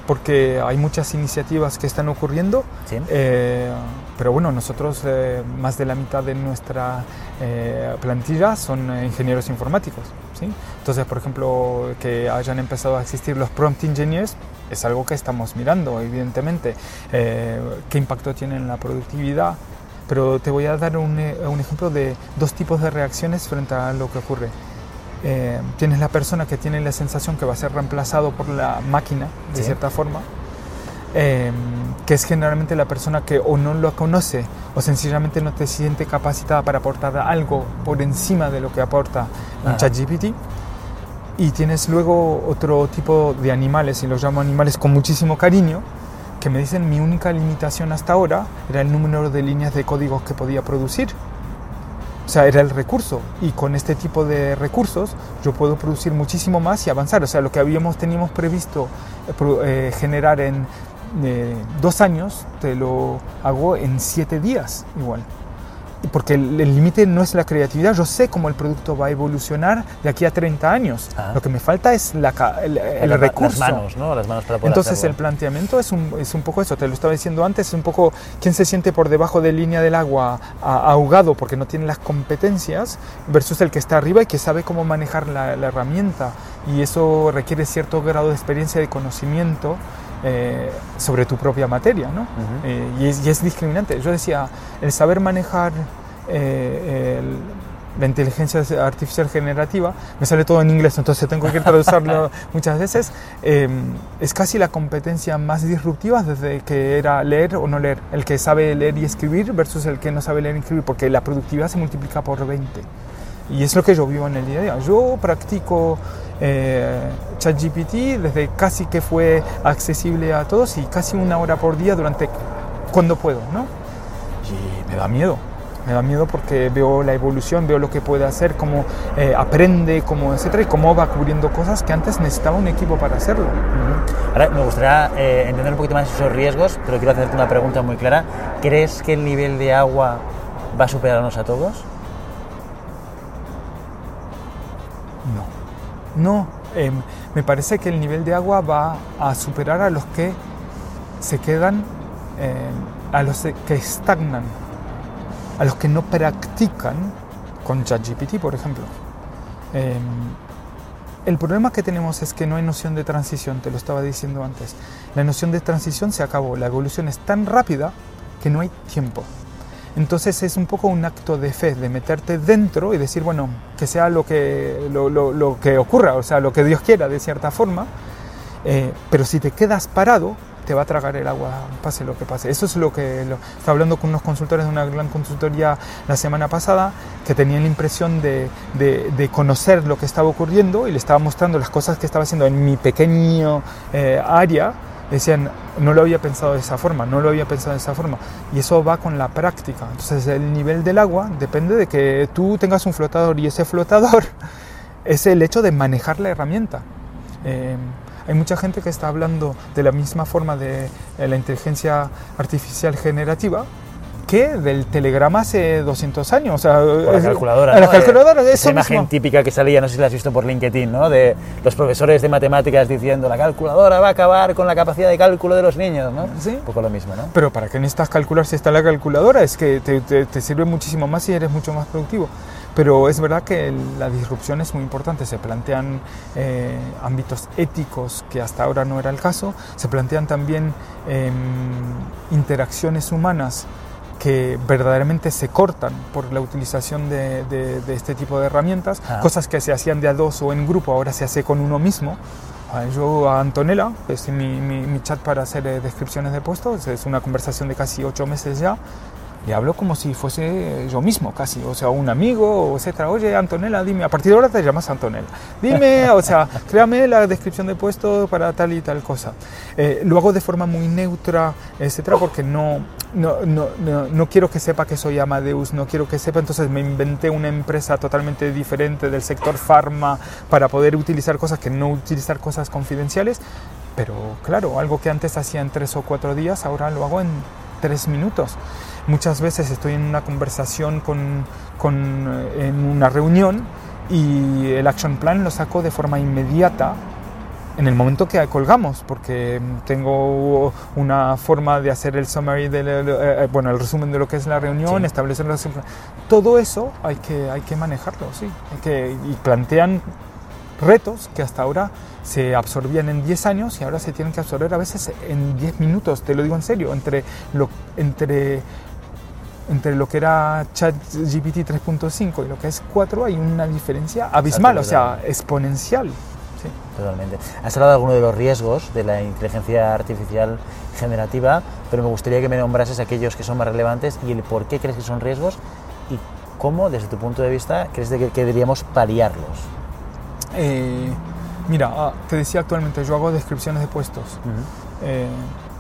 porque hay muchas iniciativas que están ocurriendo. Eh, pero bueno, nosotros eh, más de la mitad de nuestra eh, plantilla son ingenieros informáticos. ¿sí? Entonces, por ejemplo, que hayan empezado a existir los prompt engineers es algo que estamos mirando, evidentemente. ¿Qué impacto tiene en la productividad? Pero te voy a dar un, un ejemplo de dos tipos de reacciones frente a lo que ocurre. Eh, tienes la persona que tiene la sensación que va a ser reemplazado por la máquina, de cierta forma, eh, que es generalmente la persona que o no lo conoce o sencillamente no te siente capacitada para aportar algo por encima de lo que aporta un ChatGPT. Y tienes luego otro tipo de animales, y los llamo animales con muchísimo cariño, que me dicen mi única limitación hasta ahora era el número de líneas de códigos que podía producir o sea, era el recurso. Y con este tipo de recursos yo puedo producir muchísimo más y avanzar. O sea, lo que habíamos teníamos previsto eh, eh, generar en eh, dos años, te lo hago en siete días igual porque el límite no es la creatividad, yo sé cómo el producto va a evolucionar de aquí a 30 años. Ah. Lo que me falta es la, el, recurso. Las manos, ¿no? Las manos para poder Entonces el planteamiento es un, es un, poco eso, te lo estaba diciendo antes, es un poco quién se siente por debajo de línea del agua ahogado porque no tiene las competencias versus el que está arriba y que sabe cómo manejar la, herramienta. Y eso requiere cierto grado de experiencia y de conocimiento. Eh, sobre tu propia materia, ¿no? Eh, y, es, y, es, discriminante. Yo decía, el saber manejar eh, la inteligencia artificial generativa, me sale todo en inglés, entonces tengo que traducirlo muchas veces, em, es casi la competencia más disruptiva desde que era leer o no leer, el que sabe leer y escribir versus el que no sabe leer y escribir, porque la productividad se multiplica por 20. Y es lo que yo vivo en el día a día. Yo practico eh, ChatGPT desde casi que fue accesible a todos y casi una hora por día durante cuando puedo, ¿no? Y me da miedo me da miedo porque veo la evolución, veo lo que puede hacer, cómo eh, aprende, cómo, etcétera, y cómo va cubriendo cosas que antes necesitaba un equipo para hacerlo. Ahora me gustaría eh, entender un poquito más esos riesgos, pero quiero hacerte una pregunta muy clara. ¿Crees que el nivel de agua va a superarnos a todos? No. No. Em, me parece que el nivel de agua va a superar a los que se quedan, em, a los que estagnan, a los que no practican con ChatGPT, por ejemplo. Em, el problema que tenemos es que no hay noción de transición, te lo estaba diciendo antes. La noción de transición se acabó, la evolución es tan rápida que no hay tiempo. Entonces es un poco un acto de fe, de meterte dentro y decir, bueno, que sea lo que, lo, que ocurra, o sea, lo que Dios quiera de cierta forma, eh, pero si te quedas parado, te va a tragar el agua, pase lo que pase. Eso es lo que estaba hablando con unos consultores de una gran consultoría la semana pasada que tenían la impresión de, de, conocer lo que estaba ocurriendo y le estaba mostrando las cosas que estaba haciendo en mi pequeño eh, área decían, no lo había pensado de esa forma, no lo había pensado de esa forma. Y eso va con la práctica. Entonces el nivel del agua depende de que tú tengas un flotador y ese flotador es el hecho de manejar la herramienta. Eh, hay mucha gente que está hablando de la misma forma de la inteligencia artificial generativa, del telegrama hace 200 años. O sea, la calculadora. La calculadora, Esa imagen típica que salía, no sé si la has visto por LinkedIn, ¿no? De los profesores de matemáticas diciendo la calculadora va a acabar con la capacidad de cálculo de los niños, ¿no? Sí. Un poco lo mismo, ¿no? Pero ¿para qué necesitas calcular si está la calculadora? Es que te, te, sirve muchísimo más y eres mucho más productivo. Pero es verdad que la disrupción es muy importante. Se plantean eh, ámbitos éticos que hasta ahora no era el caso. Se plantean también em, interacciones humanas que verdaderamente se cortan por la utilización de, este tipo de herramientas, ah. cosas que se hacían de a dos o en grupo, ahora se hace con uno mismo. Ah, yo a Antonella, que es mi, mi, chat para hacer eh, descripciones de puestos, es una conversación de casi ocho meses ya, le hablo como si fuese yo mismo casi, o sea, un amigo, etcétera. Oye, Antonella, dime, a partir de ahora te llamas Antonella. Dime, o sea, créame la descripción de puesto para tal y tal cosa. Eh, lo hago de forma muy neutra, etcétera, porque no, no, no, no, quiero que sepa que soy Amadeus, no quiero que sepa, entonces me inventé una empresa totalmente diferente del sector farma para poder utilizar cosas que no utilizar cosas confidenciales. Pero claro, algo que antes hacía en tres o cuatro días, ahora lo hago en tres minutos. Muchas veces estoy en una conversación con, con, eh, en una reunión y el action plan lo saco de forma inmediata en el momento que colgamos, porque tengo una forma de hacer el summary, del, eh, eh, bueno, el resumen de lo que es la reunión, establecer la... Todo eso hay que, hay que manejarlo, sí. Hay que, y plantean retos que hasta ahora se absorbían en 10 años y ahora se tienen que absorber a veces en 10 minutos, te lo digo en serio, entre lo, entre entre lo que era ChatGPT 3.5 y lo que es 4 hay una diferencia abismal, o sea, exponencial. Sí. Totalmente. Has hablado de algunos de los riesgos de la inteligencia artificial generativa, pero me gustaría que me nombrases aquellos que son más relevantes y el por qué crees que son riesgos y cómo, desde tu punto de vista, crees que, deberíamos paliarlos. Eh, mira, ah, te decía actualmente, yo hago descripciones de puestos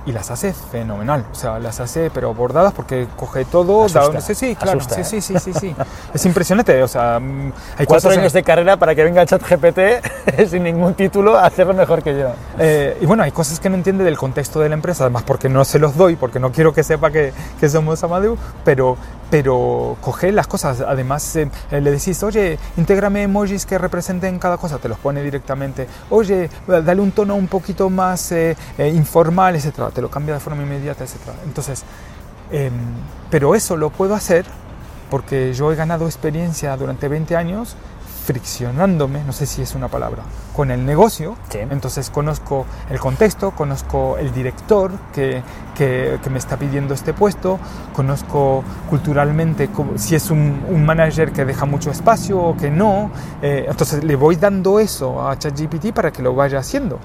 y las hace fenomenal. O sea, las hace pero bordadas porque coge todo. Asusta, sí, claro. Asusta, sí, sí, sí, sí, es impresionante. O sea, mm, hay cuatro años de carrera para que venga el chat GPT sin ningún título a hacerlo mejor que yo. Eh, y bueno, hay cosas que no entiende del contexto de la empresa, además porque no se los doy, porque no quiero que sepa que, que somos Amadeu, pero pero coge las cosas. Además, eh, le decís, oye, intégrame emojis que representen cada cosa, te los pone directamente. Oye, dale un tono un poquito más eh, eh, informal, etcétera, te lo cambia de forma inmediata, etcétera. Entonces, em, pero eso lo puedo hacer porque yo he ganado experiencia durante 20 años friccionándome, no sé si es una palabra, con el negocio. Entonces conozco el contexto, conozco el director que, que, me está pidiendo este puesto, conozco culturalmente si es un, un, manager que deja mucho espacio o que no. Eh, entonces le voy dando eso a ChatGPT para que lo vaya haciendo.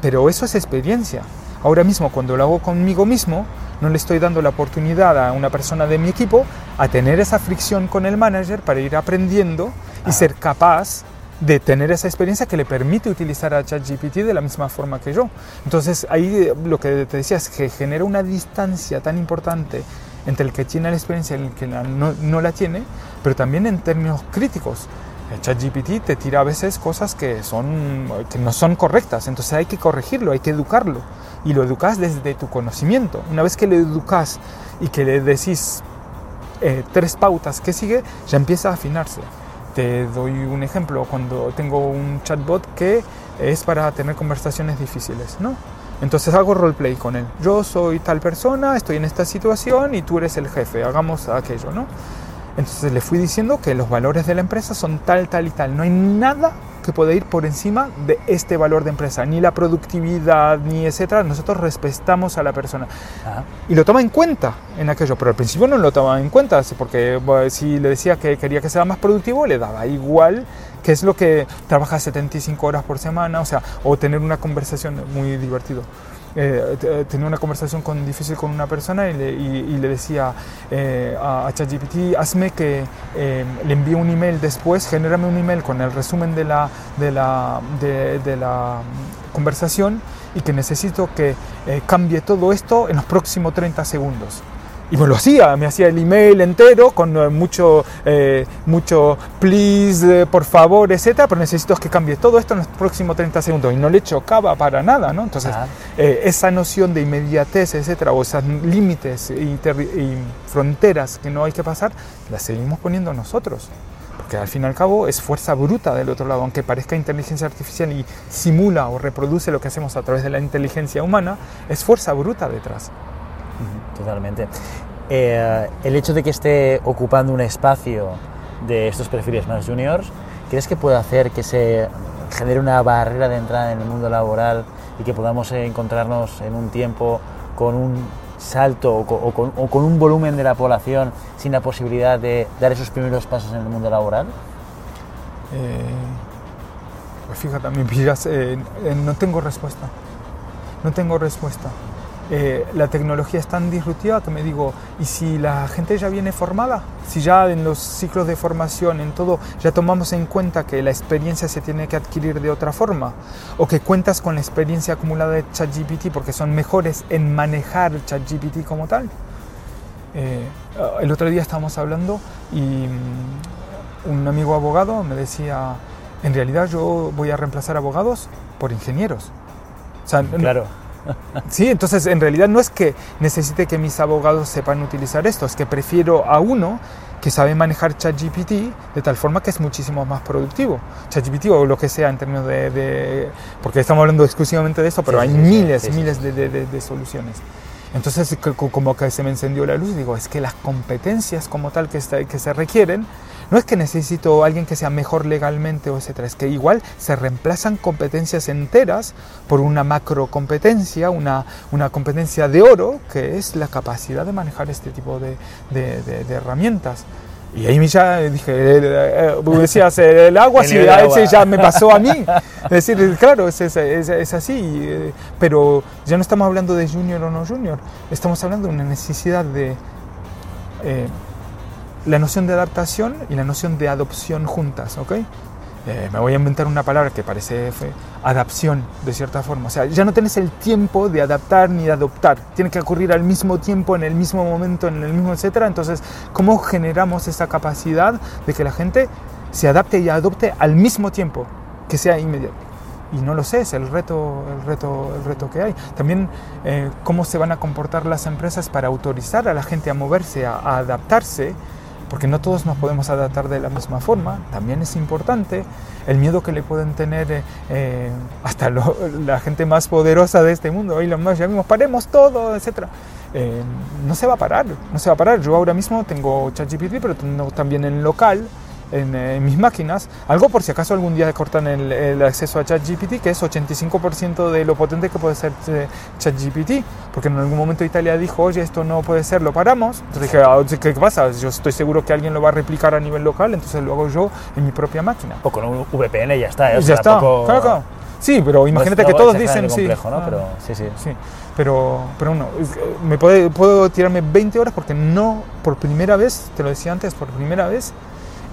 Pero eso es experiencia. Ahora mismo cuando lo hago conmigo mismo, no le estoy dando la oportunidad a una persona de mi equipo a tener esa fricción con el manager para ir aprendiendo y ser capaz de tener esa experiencia que le permite utilizar a ChatGPT de la misma forma que yo. Entonces ahí eh, lo que te decía es que genera una distancia tan importante entre el que tiene la experiencia y el que no, no, la tiene, pero también en términos críticos. ChatGPT te tira a veces cosas que, son, que no son correctas, entonces hay que corregirlo, hay que educarlo. Y lo educas desde tu conocimiento. Una vez que lo educas y que le decís eh, tres pautas que sigue, ya empieza a afinarse. Te doy un ejemplo, cuando tengo un chatbot que es para tener conversaciones difíciles, ¿no? Entonces hago roleplay con él. Yo soy tal persona, estoy en esta situación y tú eres el jefe, hagamos aquello, ¿no? Entonces le fui diciendo que los valores de la empresa son tal, tal y tal. No hay nada que pueda ir por encima de este valor de empresa, ni la productividad, ni etcétera. Nosotros respetamos a la persona. Y lo toma en cuenta en aquello, pero al principio no lo tomaba en cuenta, porque si le decía que quería que sea más productivo, le daba igual que es lo que trabaja 75 horas por semana, o sea, o tener una conversación muy divertido. Eh, eh, tenía una conversación con, difícil con una persona y le, decía eh, a, ChatGPT, hazme que le envíe un email después, genérame un email con el resumen de la, de la, de la conversación y que necesito que cambie todo esto en los próximos 30 segundos. Y me lo hacía, me hacía el email entero con eh, mucho, eh, mucho please, eh, por favor, etcétera, pero necesito que cambie todo esto en los próximos 30 segundos y no le chocaba para nada, ¿no? Entonces, esa noción de inmediatez, etcétera, o esos límites y, fronteras que no hay que pasar, las seguimos poniendo nosotros. Porque al fin y al cabo es fuerza bruta del otro lado, aunque parezca inteligencia artificial y simula o reproduce lo que hacemos a través de la inteligencia humana, es fuerza bruta detrás. Totalmente. Eh, el hecho de que esté ocupando un espacio de estos perfiles más juniors, ¿crees que puede hacer que se genere una barrera de entrada en el mundo laboral y que podamos encontrarnos en un tiempo con un salto o con, un volumen de la población sin la posibilidad de dar esos primeros pasos en el mundo laboral? Eh, pues fíjate, me pillas, no tengo respuesta. No tengo respuesta. Eh, la tecnología es tan disruptiva que me digo, ¿y si la gente ya viene formada? Si ya en los ciclos de formación, en todo, ya tomamos en cuenta que la experiencia se tiene que adquirir de otra forma, o que cuentas con la experiencia acumulada de ChatGPT porque son mejores en manejar ChatGPT como tal. Eh, el otro día estábamos hablando y mm, un amigo abogado me decía, en realidad yo voy a reemplazar abogados por ingenieros. claro Sí, entonces en realidad no es que necesite que mis abogados sepan utilizar esto, es que prefiero a uno que sabe manejar ChatGPT de tal forma que es muchísimo más productivo. ChatGPT o lo que sea en términos de... porque estamos hablando exclusivamente de esto, pero hay miles, miles de, soluciones. Entonces como que se me encendió la luz, digo, es que las competencias como tal que, que se requieren no es que necesito alguien que sea mejor legalmente o etcétera, es que igual se reemplazan competencias enteras por una macro competencia, una, una competencia de oro, que es la capacidad de manejar este tipo de, de, herramientas. Y ahí ya dije, eh, eh, decías, el agua, sí, ya me pasó a mí. Es decir, claro, es, es, es, así, eh, pero ya no estamos hablando de junior o no junior, estamos hablando de una necesidad de la noción de adaptación y la noción de adopción juntas, ¿ok? Eh, me voy a inventar una palabra que parece adaptación, de cierta forma. O sea, ya no tienes el tiempo de adaptar ni de adoptar. Tiene que ocurrir al mismo tiempo, en el mismo momento, en el mismo etcétera. Entonces, ¿cómo generamos esa capacidad de que la gente se adapte y adopte al mismo tiempo, que sea inmediato? Y no lo sé, es el reto, el reto, el reto que hay. También eh, cómo se van a comportar las empresas para autorizar a la gente a moverse, a adaptarse porque no todos nos podemos adaptar de la misma forma, también es importante. El miedo que le pueden tener eh, eh, hasta la gente más poderosa de este mundo, hoy lo más llamamos, paremos todo, etc. Eh, no se va a parar, no se va a parar. Yo ahora mismo tengo ChatGPT, pero tengo también en local en, mis máquinas, algo por si acaso algún día cortan el, acceso a ChatGPT, que es 85% de lo potente que puede ser eh, ChatGPT, porque en algún momento Italia dijo, oye, esto no puede ser, lo paramos. Entonces dije, ah, ¿qué pasa? Yo estoy seguro que alguien lo va a replicar a nivel local, entonces lo hago yo en mi propia máquina. O con un VPN ya está. ¿eh? ya está, claro, Sí, pero imagínate que todos dicen complejo, ¿no? pero, sí, sí. sí. Pero, pero no, me puede, puedo tirarme 20 horas porque no, por primera vez, te lo decía antes, por primera vez,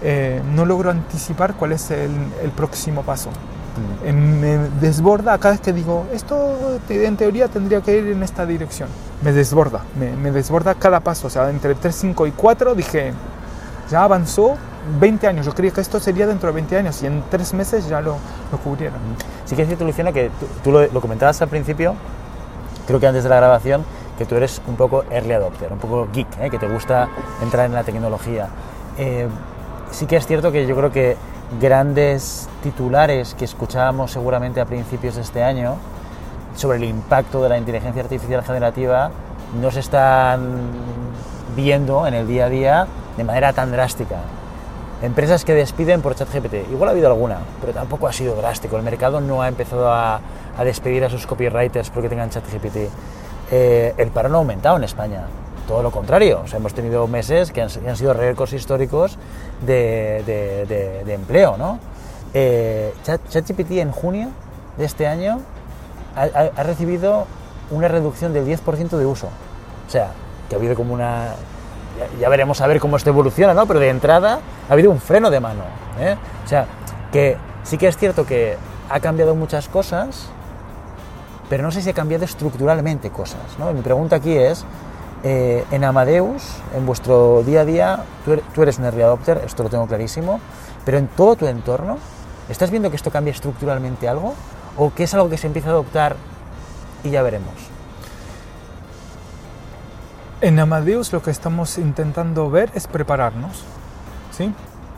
eh, no logro anticipar cuál es el, próximo paso. Mm. me desborda cada vez que digo, esto en teoría tendría que ir en esta dirección. Me desborda, me, desborda cada paso. O sea, entre 3, 5 y 4 dije, ya avanzó 20 años. Yo creía que esto sería dentro de 20 años y en 3 meses ya lo, lo cubrieron. Sí que es cierto, Luciana, que tú, lo, comentabas al principio, creo que antes de la grabación, que tú eres un poco early adopter, un poco geek, ¿eh? que te gusta entrar en la tecnología. Eh, sí que es cierto que yo creo que grandes titulares que escuchábamos seguramente a principios de este año sobre el impacto de la inteligencia artificial generativa no se están viendo en el día a día de manera tan drástica. Empresas que despiden por ChatGPT, igual ha habido alguna, pero tampoco ha sido drástico. El mercado no ha empezado a, despedir a sus copywriters porque tengan ChatGPT. Eh, el paro no ha aumentado en España, todo lo contrario. O sea, hemos tenido meses que han, sido récords históricos de, empleo. ¿no? Eh, ChatGPT en junio de este año ha, recibido una reducción del 10% de uso. O sea, que ha habido como una... Ya, veremos a ver cómo esto evoluciona, ¿no? Pero de entrada ha habido un freno de mano. ¿eh? O sea, que sí que es cierto que ha cambiado muchas cosas, pero no sé si ha cambiado estructuralmente cosas. ¿no? mi pregunta aquí es, eh, en Amadeus, en vuestro día a día, er, tú eres un adopter, esto lo tengo clarísimo, pero en todo tu entorno, ¿estás viendo que esto cambia estructuralmente algo? ¿O que es algo que se empieza a adoptar y ya veremos? En Amadeus lo que estamos intentando ver es prepararnos. ¿sí?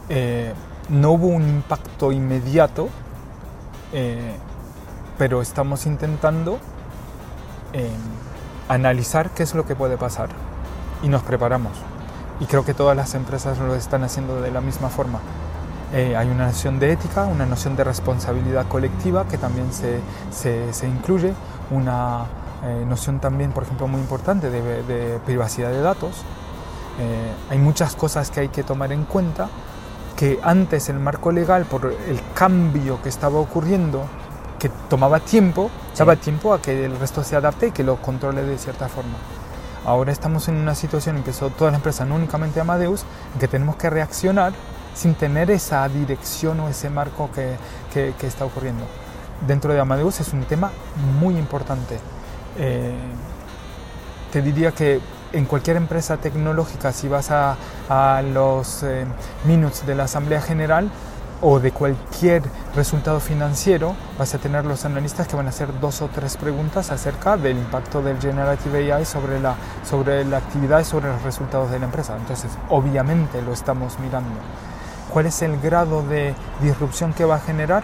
Eh, no hubo un impacto inmediato, eh, pero estamos intentando analizar qué es lo que puede pasar y nos preparamos. Y creo que todas las empresas lo están haciendo de la misma forma. hay una noción de ética, una noción de responsabilidad colectiva que también se, se, se incluye, una eh, noción también, por ejemplo, muy importante de, privacidad de datos. Eh, hay muchas cosas que hay que tomar en cuenta que antes el marco legal, por el cambio que estaba ocurriendo, que tomaba tiempo, daba tiempo a que el resto se adapte y que lo controle de cierta forma. Ahora estamos en una situación son todas las empresas, no únicamente Amadeus, en que tenemos que reaccionar sin tener esa dirección o ese marco que, que, que está ocurriendo. Dentro de Amadeus es un tema muy importante eh, te diría que en cualquier empresa tecnológica, si vas a, los eh, minutes de la Asamblea General o de cualquier resultado financiero, vas a tener los analistas que van a hacer dos o tres preguntas acerca del impacto del Generative AI sobre la, sobre la actividad y sobre los resultados de la empresa. Entonces, obviamente lo estamos mirando. ¿Cuál es el grado de disrupción que va a generar?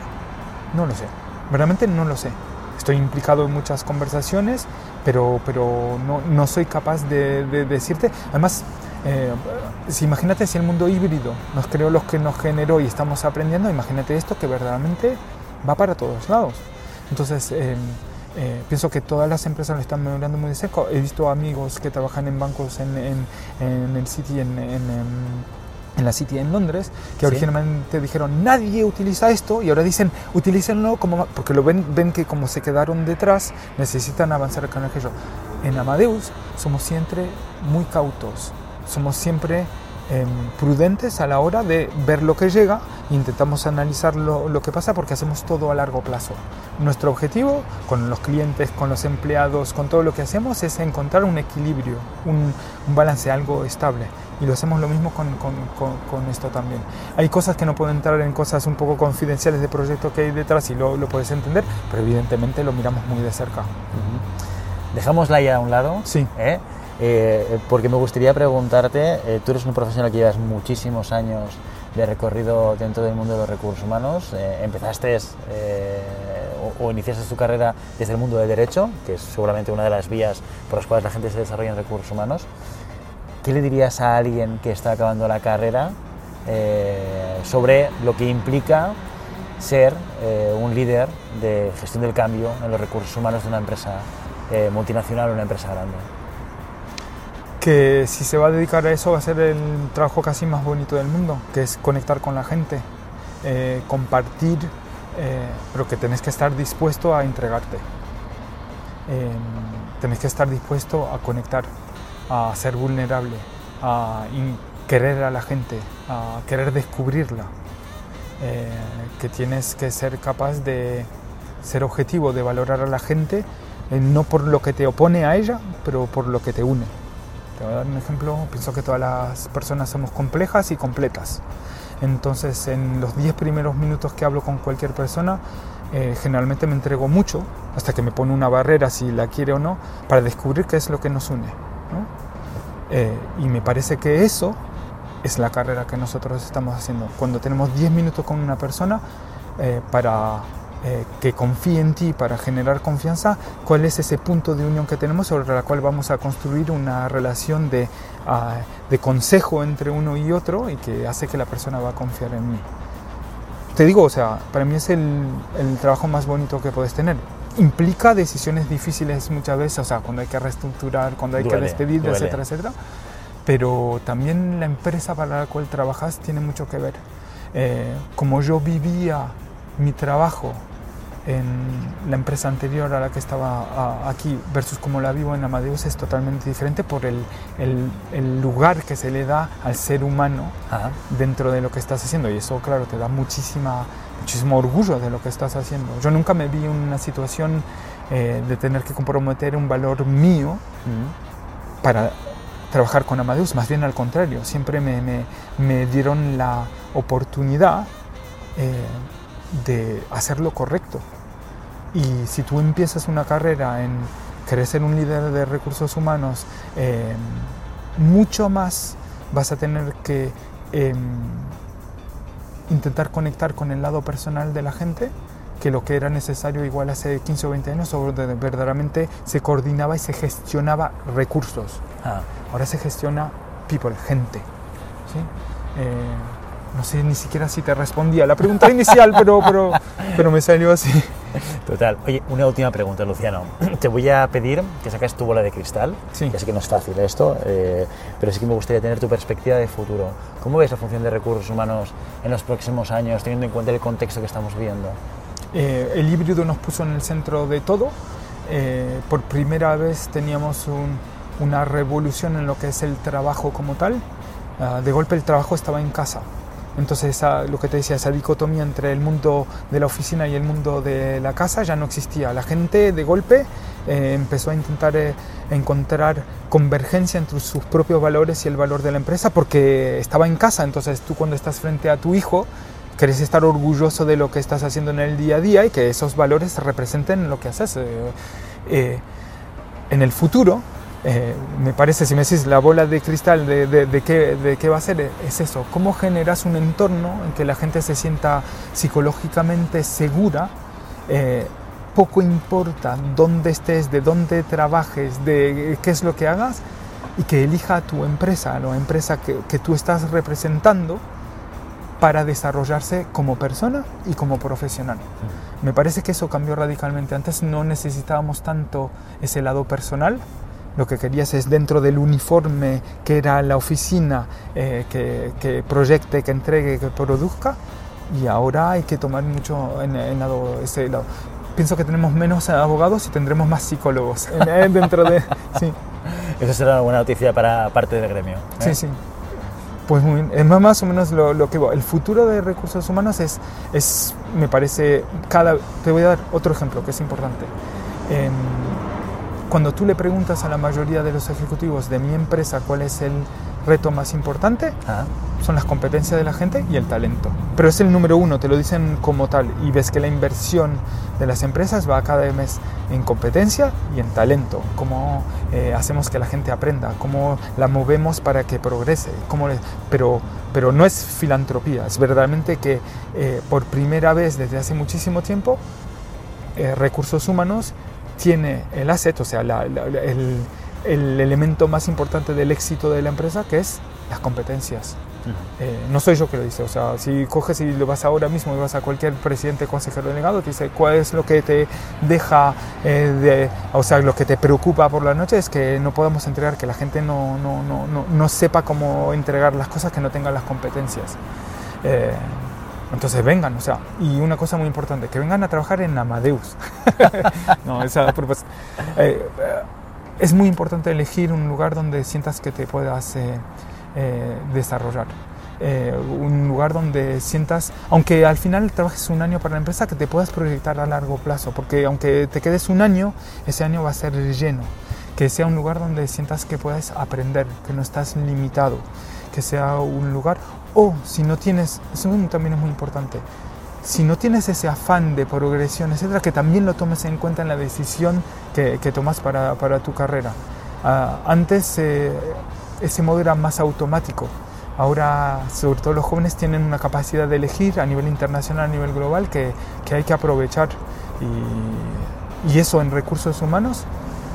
No lo sé. Realmente no lo sé estoy implicado en muchas conversaciones, pero, pero no, no soy capaz de, decirte. Además, eh, si imagínate si el mundo híbrido nos creó los que nos generó y estamos aprendiendo, imagínate esto que verdaderamente va para todos lados. Entonces, em, eh, pienso que todas las empresas lo están mirando muy de cerca. He visto amigos que trabajan en bancos en, en, en el City, en, en em, en la City en Londres, que originalmente dijeron nadie utiliza esto y ahora dicen utilícenlo como porque lo ven, ven que como se quedaron detrás necesitan avanzar con aquello. En Amadeus somos siempre muy cautos, somos siempre em, prudentes a la hora de ver lo que llega, intentamos analizar lo, lo, que pasa porque hacemos todo a largo plazo. Nuestro objetivo con los clientes, con los empleados, con todo lo que hacemos es encontrar un equilibrio, un, un balance, algo estable y lo hacemos lo mismo con, con, con, esto también. Hay cosas que no pueden entrar en cosas un poco confidenciales de proyecto que hay detrás y lo, lo puedes entender, pero evidentemente lo miramos muy de cerca. Dejamos la ya a un lado. Sí. ¿eh? Eh, porque me gustaría preguntarte, eh, tú eres un profesional que llevas muchísimos años de recorrido dentro del mundo de los recursos humanos. empezaste o, iniciaste tu carrera desde el mundo del derecho, que es seguramente una de las vías por las cuales la gente se desarrolla en recursos humanos. ¿qué le dirías a alguien que está acabando la carrera eh, sobre lo que implica ser eh, un líder de gestión del cambio en los recursos humanos de una empresa eh, multinacional o una empresa grande? Que si se va a dedicar a eso va a ser el trabajo casi más bonito del mundo, que es conectar con la gente, compartir, pero que tenés que estar dispuesto a entregarte. tenés que estar dispuesto a conectar a ser vulnerable, a querer a la gente, a querer descubrirla, eh, que tienes que ser capaz de ser objetivo, de valorar a la gente, eh, no por lo que te opone a ella, pero por lo que te une. Te voy a dar un ejemplo, pienso que todas las personas somos complejas y completas. Entonces, en los 10 primeros minutos que hablo con cualquier persona, eh, generalmente me entrego mucho hasta que me pone una barrera si la quiere o no para descubrir qué es lo que nos une. Eh, y me parece que eso es la carrera que nosotros estamos haciendo. Cuando tenemos 10 minutos con una persona eh, para que confíe en ti, para generar confianza, cuál es ese punto de unión que tenemos sobre la cual vamos a construir una relación de, ah, de consejo entre uno y otro y que hace que la persona va a confiar en mí te digo, o sea, para mí es el, el, trabajo más bonito que puedes tener. Implica decisiones difíciles muchas veces, o sea, cuando hay que reestructurar, cuando hay que despedir, etcétera, etcétera. Pero también la empresa para la cual trabajas tiene mucho que ver. Eh, como yo vivía mi trabajo en la empresa anterior a la que estaba aquí versus como la vivo en Amadeus es totalmente diferente por el, el, lugar que se le da al ser humano dentro de lo que estás haciendo. Y eso claro te da muchísima, muchísimo orgullo de lo que estás haciendo. Yo nunca me vi en una situación eh, de tener que comprometer un valor mío para trabajar con Amadeus, más bien al contrario, siempre me, me, me dieron la oportunidad eh, de hacer lo correcto. Y si tú empiezas una carrera en querer ser un líder de recursos humanos, em, mucho más vas a tener que em, intentar conectar con el lado personal de la gente que lo que era necesario igual hace 15 o 20 años, donde verdaderamente se coordinaba y se gestionaba recursos. Ah. Ahora se gestiona people, gente. ¿sí? Eh, no sé ni siquiera si te respondía la pregunta inicial, pero, pero, pero me salió así. Total. Oye, una última pregunta, Luciano. Te voy a pedir que saques tu bola de cristal. Sí. Ya sé que no es fácil esto, eh, pero sí que me gustaría tener tu perspectiva de futuro. ¿Cómo ves la función de recursos humanos en los próximos años, teniendo en cuenta el contexto que estamos viviendo? Eh, el híbrido nos puso en el centro de todo. Eh, por primera vez teníamos una revolución en lo que es el trabajo como tal. Ah, de golpe el trabajo estaba en casa entonces lo que te decía, esa dicotomía entre el mundo de la oficina y el mundo de la casa ya no existía. La gente de golpe eh, empezó a intentar eh, encontrar convergencia entre sus propios valores y el valor de la empresa porque estaba en casa. Entonces tú cuando estás frente a tu hijo, querés estar orgulloso de lo que estás haciendo en el día a día y que esos valores representen lo que haces. Eh, en el futuro, eh, me parece, si me decís la bola de cristal de, de, qué, de, qué, va a ser, es eso, cómo generas un entorno en que la gente se sienta psicológicamente segura, eh, poco importa dónde estés, de dónde trabajes, de qué es lo que hagas, y que elija a tu empresa, la empresa que, que tú estás representando, para desarrollarse como persona y como profesional. Me parece que eso cambió radicalmente. Antes no necesitábamos tanto ese lado personal, lo que querías es dentro del uniforme que era la oficina, eh, que, que, proyecte, que entregue, que produzca, y ahora hay que tomar mucho en, ese lado. Pienso que tenemos menos abogados y tendremos más psicólogos dentro de... Sí. Esa será una buena noticia para parte del gremio. ¿eh? Sí, sí. Pues muy es más o menos lo, lo, que El futuro de recursos humanos es, es, me parece, cada... Te voy a dar otro ejemplo que es importante. Eh, cuando tú le preguntas a la mayoría de los ejecutivos de mi empresa cuál es el reto más importante, ah. son las competencias de la gente y el talento. Pero es el número uno, te lo dicen como tal, y ves que la inversión de las empresas va cada mes en competencia y en talento, cómo eh, hacemos que la gente aprenda, cómo la movemos para que progrese, cómo pero, pero no es filantropía, es verdaderamente que eh, por primera vez desde hace muchísimo tiempo, eh, recursos humanos tiene el asset, o sea, el, el, elemento más importante del éxito de la empresa, que es las competencias. Eh, no soy yo que lo dice, o sea, si coges y lo vas ahora mismo y vas a cualquier presidente, consejero delegado, te dice cuál es lo que te deja, eh, de, o sea, lo que te preocupa por la noche es que no podamos entregar, que la gente no, no, no, no sepa cómo entregar las cosas, que no tengan las competencias. Eh, entonces vengan, o sea, y una cosa muy importante, que vengan a trabajar en Amadeus. no, esa propuesta. Eh, eh, es muy importante elegir un lugar donde sientas que te puedas eh, desarrollar. un lugar donde sientas, aunque al final trabajes un año para la empresa, que te puedas proyectar a largo plazo, porque aunque te quedes un año, ese año va a ser lleno. Que sea un lugar donde sientas que puedes aprender, que no estás limitado, que sea un lugar, o si no tienes, eso también es muy importante, si no tienes ese afán de progresión, etcétera, que también lo tomes en cuenta en la decisión que, que tomas para, para, tu carrera. Uh, antes eh, ese modo era más automático. Ahora, sobre todo los jóvenes tienen una capacidad de elegir a nivel internacional, a nivel global, que, que hay que aprovechar. Y, y eso en recursos humanos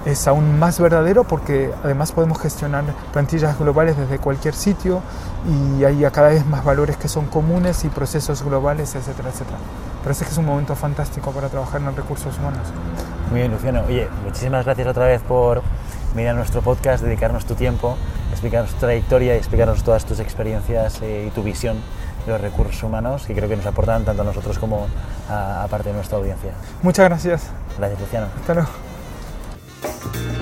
es aún más verdadero porque además podemos gestionar plantillas globales desde cualquier sitio y hay cada vez más valores que son comunes y procesos globales, etcétera, etcétera. Parece que es un momento fantástico para trabajar en recursos humanos. Muy bien, Luciano. Oye, muchísimas gracias otra vez por venir a nuestro podcast, dedicarnos tu tiempo, explicarnos tu trayectoria y explicarnos todas tus experiencias eh, y tu visión de los recursos humanos que creo que nos aportan tanto a nosotros como a, a parte de nuestra audiencia. Muchas gracias. Gracias, Luciano. Hasta luego. Thank you.